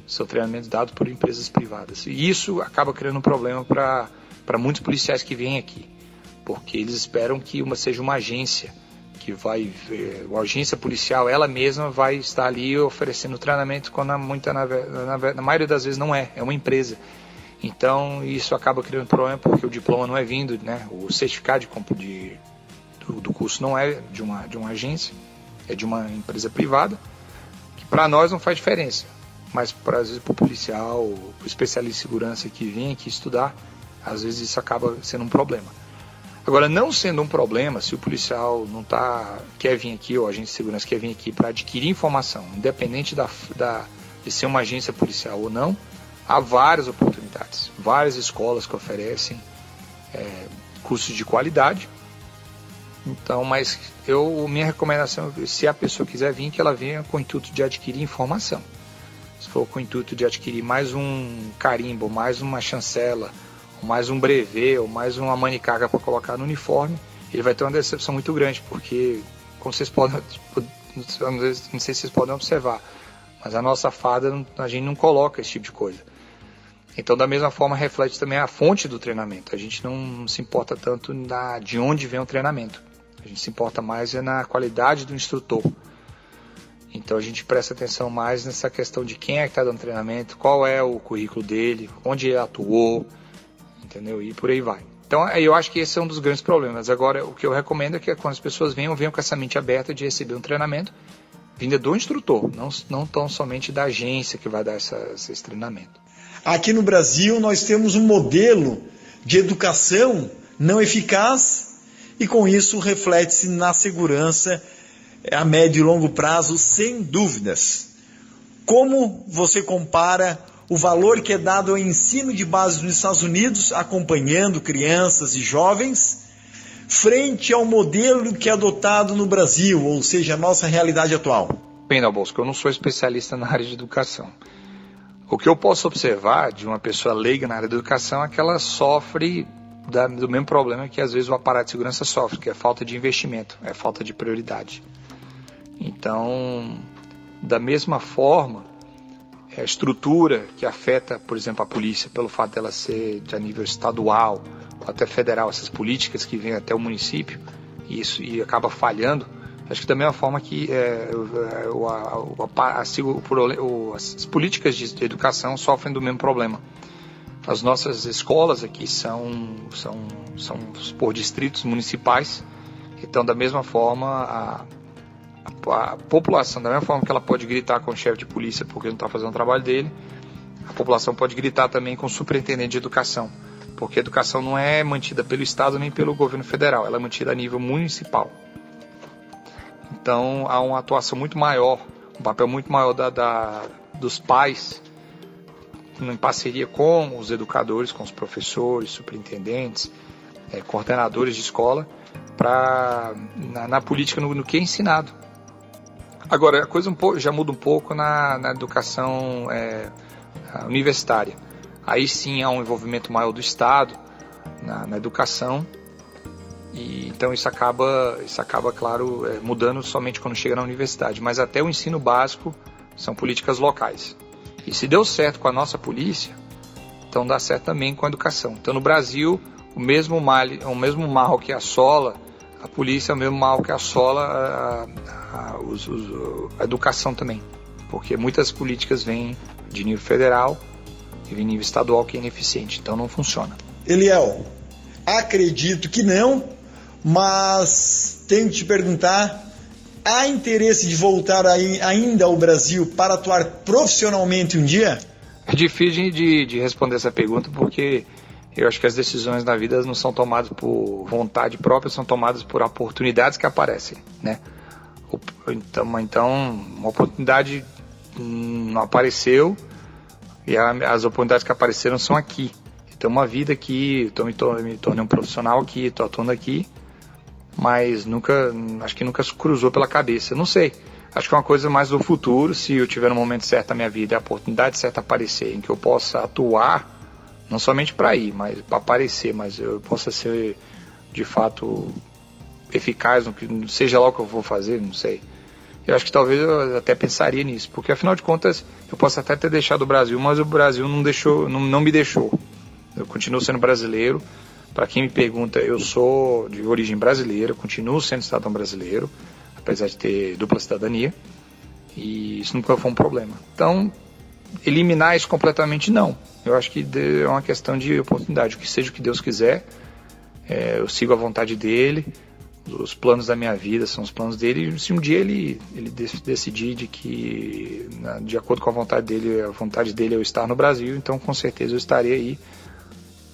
são treinamentos dados por empresas privadas. E isso acaba criando um problema para para muitos policiais que vêm aqui, porque eles esperam que uma seja uma agência que vai, a agência policial ela mesma vai estar ali oferecendo treinamento quando muita na, na, na maioria das vezes não é, é uma empresa. Então isso acaba criando problema porque o diploma não é vindo, né? O certificado de, de do, do, curso não é de uma de uma agência, é de uma empresa privada, que para nós não faz diferença, mas para às vezes para o policial, para o especialista em segurança que vem aqui estudar, às vezes isso acaba sendo um problema. Agora, não sendo um problema, se o policial não tá, quer vir aqui, ou a agente de segurança quer vir aqui para adquirir informação, independente da, da, de ser uma agência policial ou não, há várias oportunidades, várias escolas que oferecem é, cursos de qualidade. Então, mas eu, minha recomendação, se a pessoa quiser vir, que ela venha com o intuito de adquirir informação. Se for com o intuito de adquirir mais um carimbo, mais uma chancela, mais um brevet ou mais uma manicaga para colocar no uniforme, ele vai ter uma decepção muito grande, porque, como vocês podem, tipo, não sei se vocês podem observar, mas a nossa fada, a gente não coloca esse tipo de coisa. Então, da mesma forma, reflete também a fonte do treinamento. A gente não se importa tanto na, de onde vem o treinamento. A gente se importa mais é na qualidade do instrutor. Então a gente presta atenção mais nessa questão de quem é que está dando treinamento, qual é o currículo dele, onde ele atuou, entendeu? E por aí vai. Então, eu acho que esse é um dos grandes problemas. Agora, o que eu recomendo é que quando as pessoas venham, venham com essa mente aberta de receber um treinamento vinda do instrutor, não, não tão somente da agência que vai dar essa, esse treinamento.
Aqui no Brasil, nós temos um modelo de educação não eficaz e com isso reflete-se na segurança a médio e longo prazo, sem dúvidas. Como você compara o valor que é dado ao ensino de base nos Estados Unidos, acompanhando crianças e jovens, frente ao modelo que é adotado no Brasil, ou seja, a nossa realidade atual?
Bem, Bosco, eu não sou especialista na área de educação. O que eu posso observar de uma pessoa leiga na área da educação é que ela sofre da, do mesmo problema que às vezes o aparato de segurança sofre, que é falta de investimento, é falta de prioridade. Então, da mesma forma, a estrutura que afeta, por exemplo, a polícia, pelo fato dela ser de nível estadual ou até federal, essas políticas que vêm até o município, e isso e acaba falhando, Acho que da mesma forma que é, a, o, a, o, as políticas de educação sofrem do mesmo problema. As nossas escolas aqui são, são, são por distritos municipais, então da mesma forma a, a, população, da mesma forma que ela pode gritar com o chefe de polícia porque não está fazendo o trabalho dele, a população pode gritar também com o superintendente de educação, porque a educação não é mantida pelo Estado nem pelo governo federal, ela é mantida a nível municipal. Então há uma atuação muito maior, um papel muito maior da, da, dos pais em parceria com os educadores, com os professores, superintendentes, é, coordenadores de escola, para na, na, política no, no, que é ensinado. Agora a coisa um pouco, já muda um pouco na, na educação é, universitária. Aí sim há um envolvimento maior do Estado na, na educação e, então isso acaba, isso acaba, claro, é, mudando somente quando chega na universidade. Mas até o ensino básico são políticas locais. E se deu certo com a nossa polícia, então dá certo também com a educação. Então no Brasil, o mesmo mal, o mesmo mal que assola a polícia é o mesmo mal que assola a, a, a, os, os, a educação também. Porque muitas políticas vêm de nível federal e de nível estadual que é ineficiente. Então não funciona.
Eliel, acredito que não, mas tenho que te perguntar: há interesse de voltar aí, ainda ao Brasil para atuar profissionalmente um dia?
É difícil de, de responder essa pergunta porque eu acho que as decisões na vida não são tomadas por vontade própria, são tomadas por oportunidades que aparecem, né? Então, então uma oportunidade não apareceu e as oportunidades que apareceram são aqui. Então, uma vida aqui, estou me, me tornei um profissional aqui, estou atuando aqui mas nunca, acho que nunca cruzou pela cabeça. Não sei. Acho que é uma coisa mais do futuro, se eu tiver no momento certo da minha vida, a oportunidade certa aparecer, em que eu possa atuar, não somente para ir, mas para aparecer, mas eu possa ser de fato eficaz no que seja lá o que eu vou fazer, não sei. Eu acho que talvez eu até pensaria nisso, porque afinal de contas eu posso até ter deixado o Brasil, mas o Brasil não deixou, não, não me deixou. Eu continuo sendo brasileiro, para quem me pergunta, eu sou de origem brasileira, continuo sendo cidadão brasileiro, apesar de ter dupla cidadania, e isso nunca foi um problema. Então, eliminar isso completamente não. Eu acho que é uma questão de oportunidade. O que seja o que Deus quiser, é, eu sigo a vontade dele. Os planos da minha vida são os planos dele. Se um dia ele, ele decidir de que, de acordo com a vontade dele, a vontade dele é eu estar no Brasil, então com certeza eu estarei aí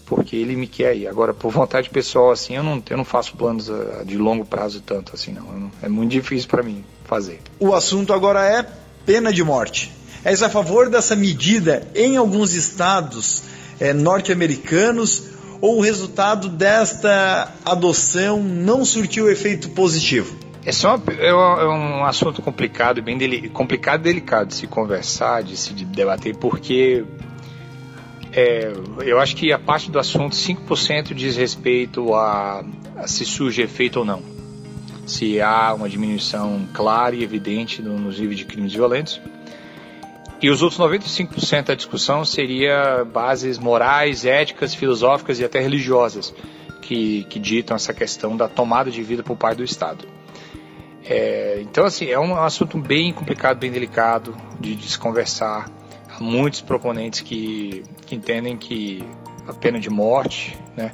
porque ele me quer aí. Agora, por vontade pessoal, assim, eu não, eu não faço planos ah, de longo prazo tanto assim, não. não é muito difícil para mim fazer.
O assunto agora é pena de morte. És a favor dessa medida em alguns estados é, norte-americanos ou o resultado desta adoção não surtiu efeito positivo?
Esse é, uma, é, um assunto complicado, bem deli, complicado e delicado de se conversar, de se debater, porque é, eu acho que a parte do assunto, 5% diz respeito a, a, se surge efeito ou não. Se há uma diminuição clara e evidente no, nos níveis de crimes violentos. E os outros 95% da discussão seria bases morais, éticas, filosóficas e até religiosas que, que ditam essa questão da tomada de vida por parte do Estado. É, então, assim, é um assunto bem complicado, bem delicado de, de se conversar há muitos proponentes que, que entendem que a pena de morte, né,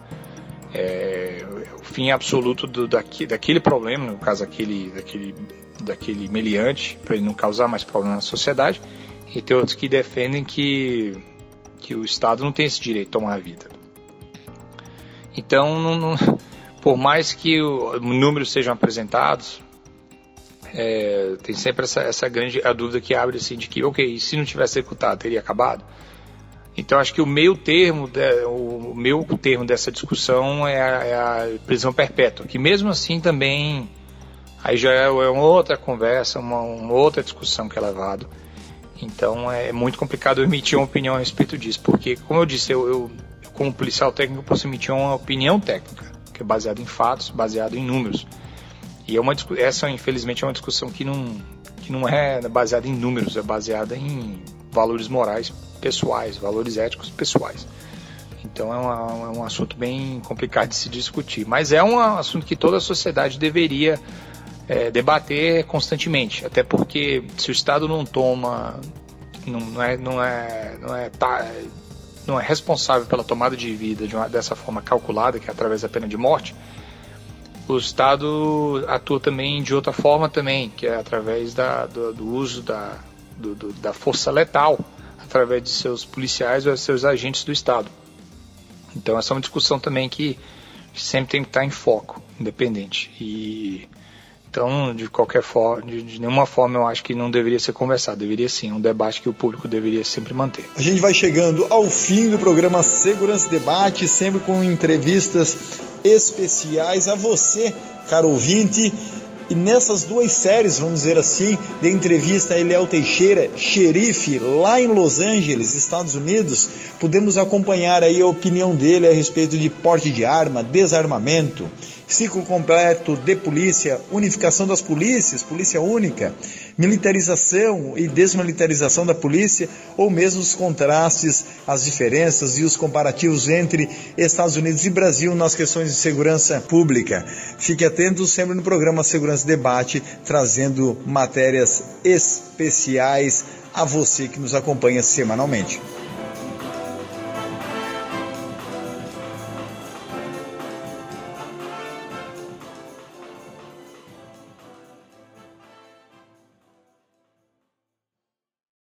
é o fim absoluto do, daqui, daquele problema, no caso aquele, daquele, daquele meliante, para ele não causar mais problema na sociedade, e tem outros que defendem que, que o Estado não tem esse direito de tomar a vida. Então, não, não, por mais que o, números sejam apresentados, é, tem sempre essa, essa grande a dúvida que abre assim de que, ok, se não tivesse executado, teria acabado? Então acho que o meio termo, o meu termo dessa discussão é a, é a, prisão perpétua, que mesmo assim também aí já é, é uma outra conversa, uma, uma outra discussão que é levado. Então é muito complicado emitir uma opinião a respeito disso, porque como eu disse, eu, eu como policial técnico posso emitir uma opinião técnica, que é baseada em fatos, baseada em números. E é uma essa infelizmente é uma discussão que não que não é baseada em números, é baseada em valores morais pessoais, valores éticos pessoais. Então é, uma, é, um assunto bem complicado de se discutir. Mas é um assunto que toda a sociedade deveria é, debater constantemente. Até porque se o Estado não toma, não, é, não é, não é, tá, não é responsável pela tomada de vida de uma, dessa forma calculada, que é através da pena de morte, o Estado atua também de outra forma também, que é através da, do, do uso da, do, do, da força letal através de seus policiais ou seus agentes do Estado. Então essa é uma discussão também que sempre tem que estar em foco, independente. E então, de qualquer forma, de, de, nenhuma forma eu acho que não deveria ser conversado, deveria sim, um debate que o público deveria sempre manter.
A gente vai chegando ao fim do programa Segurança Debate, sempre com entrevistas especiais a você, caro ouvinte. E nessas duas séries, vamos dizer assim, de entrevista a Eliel Teixeira, xerife, lá em Los Angeles, Estados Unidos, podemos acompanhar aí a opinião dele a respeito de porte de arma, desarmamento, ciclo completo de polícia, unificação das polícias, polícia única, militarização e desmilitarização da polícia, ou mesmo os contrastes, as diferenças e os comparativos entre Estados Unidos e Brasil nas questões de segurança pública. Fique atento sempre no programa Segurança Debate, trazendo matérias especiais a você que nos acompanha semanalmente.